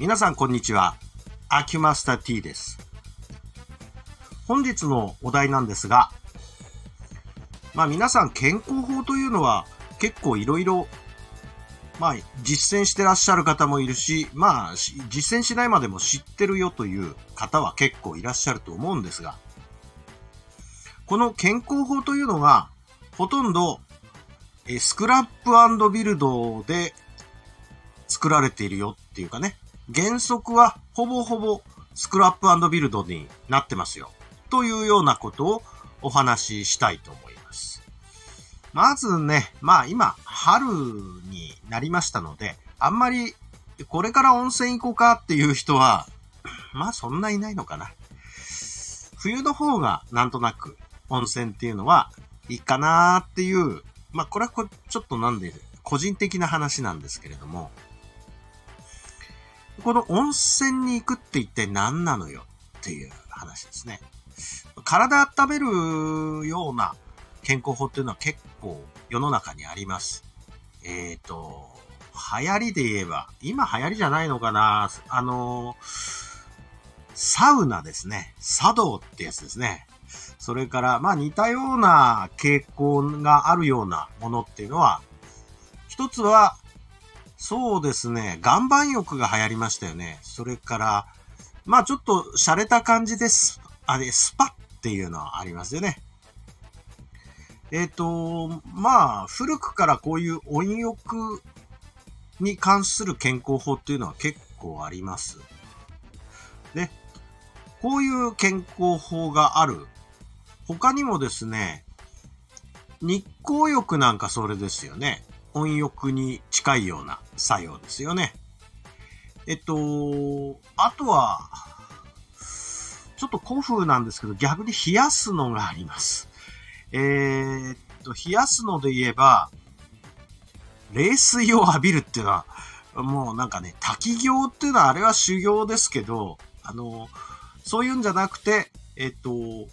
皆さんこんにちは。アキュマスター T です。本日のお題なんですが、まあ皆さん健康法というのは結構いろいろ、まあ実践してらっしゃる方もいるし、まあ実践しないまでも知ってるよという方は結構いらっしゃると思うんですが、この健康法というのがほとんどスクラップビルドで作られているよっていうかね、原則はほぼほぼスクラップビルドになってますよ。というようなことをお話ししたいと思います。まずね、まあ今、春になりましたので、あんまりこれから温泉行こうかっていう人は、まあそんないないのかな。冬の方がなんとなく温泉っていうのはいいかなーっていう、まあこれはこちょっとなんで個人的な話なんですけれども、この温泉に行くって一体何なのよっていう話ですね。体温めるような健康法っていうのは結構世の中にあります。えっ、ー、と、流行りで言えば、今流行りじゃないのかなあの、サウナですね。茶道ってやつですね。それから、まあ似たような傾向があるようなものっていうのは、一つは、そうですね、岩盤浴が流行りましたよね。それから、まあちょっと洒落た感じです。あれ、スパっていうのはありますよね。えっ、ー、と、まあ、古くからこういう温浴に関する健康法っていうのは結構あります。で、こういう健康法がある。他にもですね、日光浴なんかそれですよね。温浴に近いような作用ですよね。えっと、あとは、ちょっと古風なんですけど、逆に冷やすのがあります。えー、っと、冷やすので言えば、冷水を浴びるっていうのは、もうなんかね、滝行っていうのはあれは修行ですけど、あの、そういうんじゃなくて、えっと、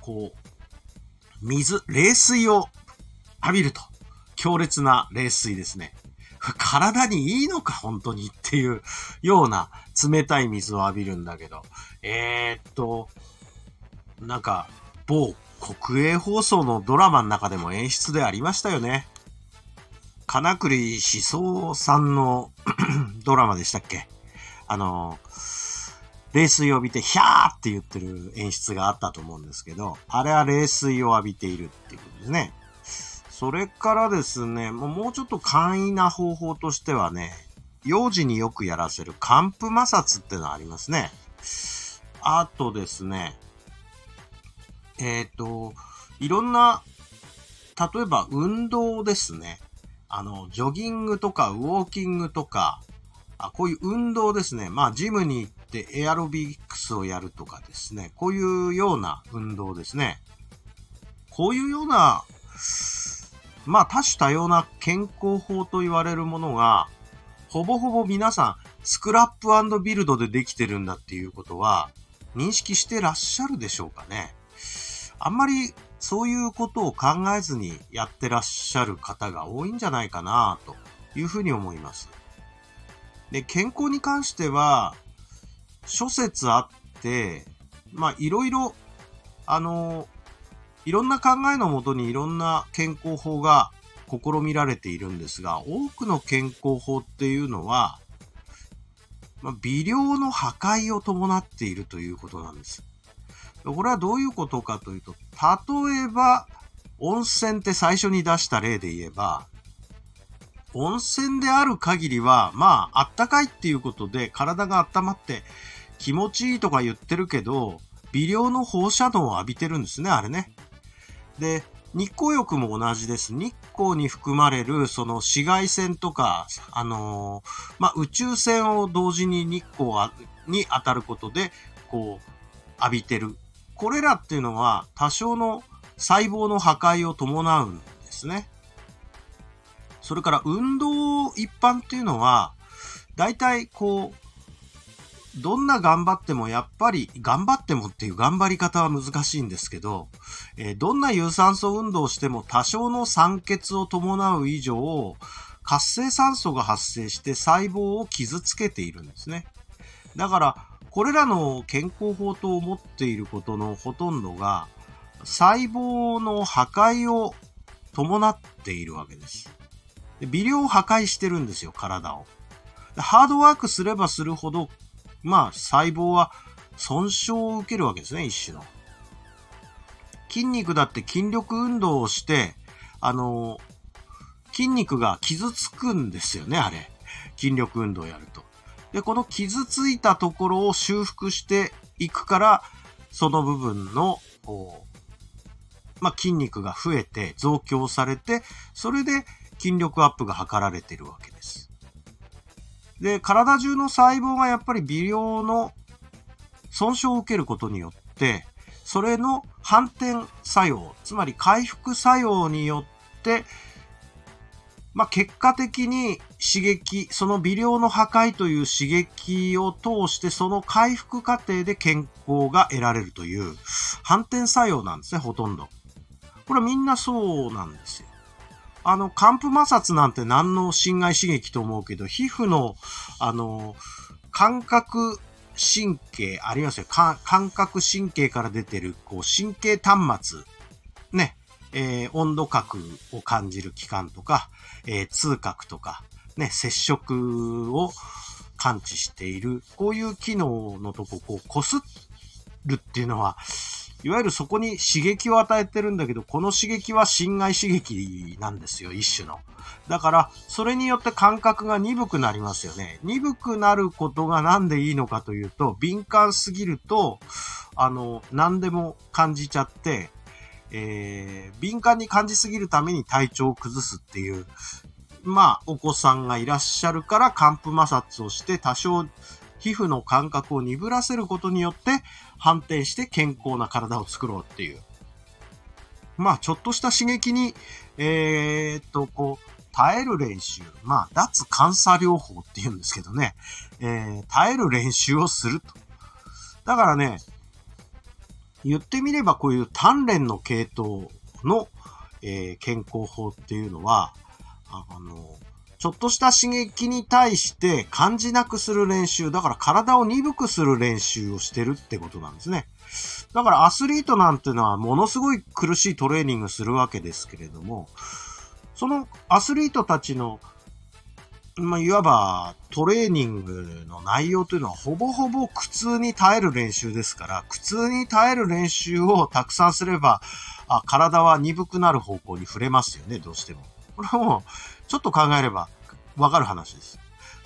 こう、水、冷水を浴びると。強烈な冷水ですね。体にいいのか本当にっていうような冷たい水を浴びるんだけど。えー、っと、なんか、某国営放送のドラマの中でも演出でありましたよね。金栗志宗さんの ドラマでしたっけ？あの、冷水を浴びて、ヒャーって言ってる演出があったと思うんですけど、あれは冷水を浴びているっていうことですね。それからですね、もうちょっと簡易な方法としてはね、幼児によくやらせる寒風摩擦ってのがありますね。あとですね、えっ、ー、と、いろんな、例えば運動ですね。あの、ジョギングとかウォーキングとか、あこういう運動ですね。まあ、ジムに行ってエアロビックスをやるとかですね。こういうような運動ですね。こういうような、まあ多種多様な健康法と言われるものが、ほぼほぼ皆さん、スクラップビルドでできてるんだっていうことは、認識してらっしゃるでしょうかね。あんまりそういうことを考えずにやってらっしゃる方が多いんじゃないかなというふうに思います。で、健康に関しては、諸説あって、まあいろいろ、あの、いろんな考えのもとにいろんな健康法が試みられているんですが、多くの健康法っていうのは、まあ、微量の破壊を伴っているということなんです。これはどういうことかというと、例えば、温泉って最初に出した例で言えば、温泉である限りは、まあ、あったかいっていうことで体が温まって気持ちいいとか言ってるけど、微量の放射能を浴びてるんですね、あれね。で、日光浴も同じです。日光に含まれる、その紫外線とか、あのー、まあ、宇宙線を同時に日光に当たることで、こう、浴びてる。これらっていうのは、多少の細胞の破壊を伴うんですね。それから、運動一般っていうのは、大体、こう、どんな頑張ってもやっぱり頑張ってもっていう頑張り方は難しいんですけど、え、どんな有酸素運動をしても多少の酸欠を伴う以上、活性酸素が発生して細胞を傷つけているんですね。だから、これらの健康法と思っていることのほとんどが、細胞の破壊を伴っているわけです。微量破壊してるんですよ、体を。ハードワークすればするほど、まあ、細胞は損傷を受けるわけですね、一種の。筋肉だって筋力運動をして、あの、筋肉が傷つくんですよね、あれ。筋力運動をやると。で、この傷ついたところを修復していくから、その部分の、まあ、筋肉が増えて増強されて、それで筋力アップが図られているわけです。で、体中の細胞がやっぱり微量の損傷を受けることによって、それの反転作用、つまり回復作用によって、まあ、結果的に刺激、その微量の破壊という刺激を通して、その回復過程で健康が得られるという反転作用なんですね、ほとんど。これはみんなそうなんですよ。あの、寒風摩擦なんて何の侵害刺激と思うけど、皮膚の、あの、感覚神経ありますよ。感覚神経から出てる、こう、神経端末。ね。えー、温度角を感じる器官とか、えー、痛覚とか、ね、接触を感知している、こういう機能のとこ、こう、こするっていうのは、いわゆるそこに刺激を与えてるんだけど、この刺激は侵害刺激なんですよ、一種の。だから、それによって感覚が鈍くなりますよね。鈍くなることがなんでいいのかというと、敏感すぎると、あの、何でも感じちゃって、えー、敏感に感じすぎるために体調を崩すっていう、まあ、お子さんがいらっしゃるから寒風摩擦をして多少皮膚の感覚を鈍らせることによって反転して健康な体を作ろうっていう。まあ、ちょっとした刺激に、えー、っと、こう、耐える練習。まあ、脱感作療法って言うんですけどね。えー、耐える練習をすると。だからね、言ってみればこういう鍛錬の系統の、えー、健康法っていうのは、あの、ちょっとした刺激に対して感じなくする練習、だから体を鈍くする練習をしてるってことなんですね。だからアスリートなんてのはものすごい苦しいトレーニングするわけですけれども、そのアスリートたちの、まあ、いわばトレーニングの内容というのはほぼほぼ苦痛に耐える練習ですから、苦痛に耐える練習をたくさんすれば、あ体は鈍くなる方向に触れますよね、どうしても。これも、ちょっと考えればわかる話です。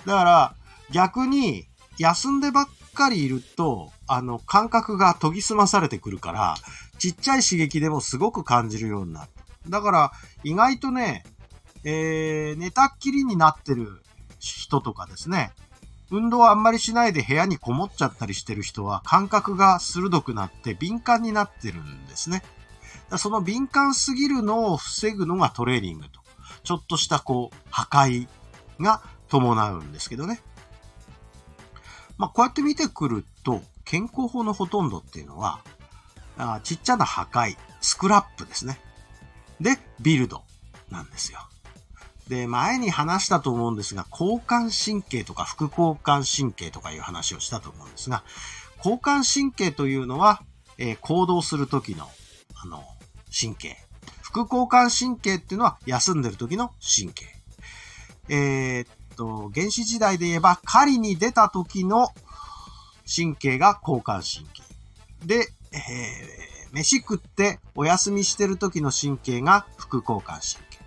だから、逆に、休んでばっかりいると、あの、感覚が研ぎ澄まされてくるから、ちっちゃい刺激でもすごく感じるようになる。だから、意外とね、えー、寝たっきりになってる人とかですね、運動あんまりしないで部屋にこもっちゃったりしてる人は感覚が鋭くなって敏感になってるんですね。その敏感すぎるのを防ぐのがトレーニングと。ちょっとしたこう、破壊が伴うんですけどね。まあ、こうやって見てくると、健康法のほとんどっていうのは、あちっちゃな破壊、スクラップですね。で、ビルドなんですよ。で、前に話したと思うんですが、交感神経とか副交感神経とかいう話をしたと思うんですが、交感神経というのは、えー、行動するときの、あの、神経。副交感神経っていうのは休んでる時の神経。えー、っと、原始時代で言えば狩りに出た時の神経が交感神経。で、えー、飯食ってお休みしてる時の神経が副交感神経。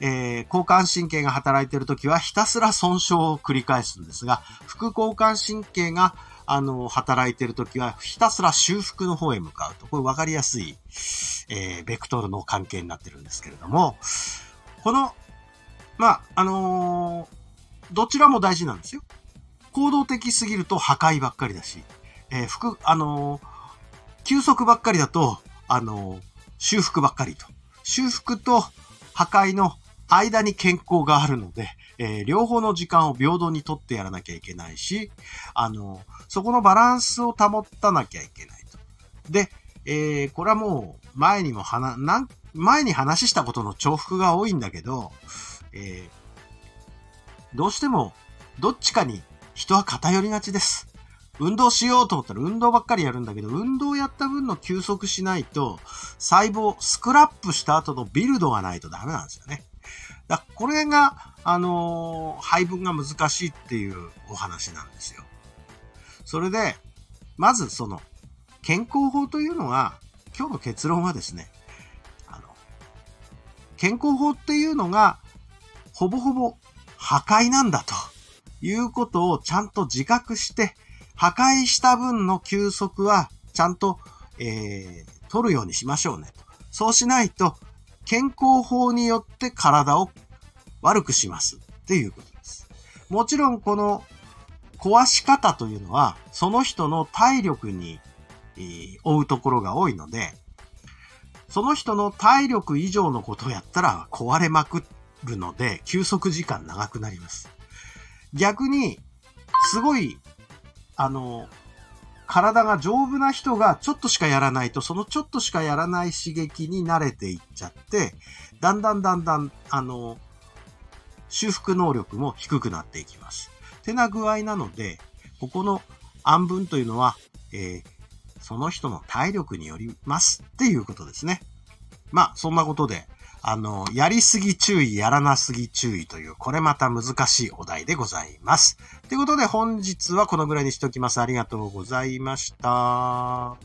えー、交感神経が働いてる時はひたすら損傷を繰り返すんですが、副交感神経があの、働いてるときは、ひたすら修復の方へ向かうと。これ分かりやすい、えー、ベクトルの関係になってるんですけれども、この、まあ、あのー、どちらも大事なんですよ。行動的すぎると破壊ばっかりだし、えー、服、あのー、休息ばっかりだと、あのー、修復ばっかりと。修復と破壊の間に健康があるので、えー、両方の時間を平等にとってやらなきゃいけないし、あの、そこのバランスを保ったなきゃいけないと。で、えー、これはもう前にも話、なん前に話したことの重複が多いんだけど、えー、どうしてもどっちかに人は偏りがちです。運動しようと思ったら運動ばっかりやるんだけど、運動やった分の休息しないと、細胞、スクラップした後のビルドがないとダメなんですよね。だこれが、あのー、配分が難しいっていうお話なんですよ。それで、まずその、健康法というのが、今日の結論はですね、あの、健康法っていうのが、ほぼほぼ破壊なんだということをちゃんと自覚して、破壊した分の休息はちゃんと、えー、取るようにしましょうねと。そうしないと、健康法によって体を悪くしますっていうことです。もちろんこの壊し方というのは、その人の体力に、えー、追うところが多いので、その人の体力以上のことをやったら壊れまくるので、休息時間長くなります。逆に、すごいあの、体が丈夫な人がちょっとしかやらないと、そのちょっとしかやらない刺激に慣れていっちゃって、だんだんだんだん、あの、修復能力も低くなっていきます。てな具合なので、ここの暗分というのは、えー、その人の体力によりますっていうことですね。まあ、そんなことで、あの、やりすぎ注意、やらなすぎ注意という、これまた難しいお題でございます。ということで本日はこのぐらいにしておきます。ありがとうございました。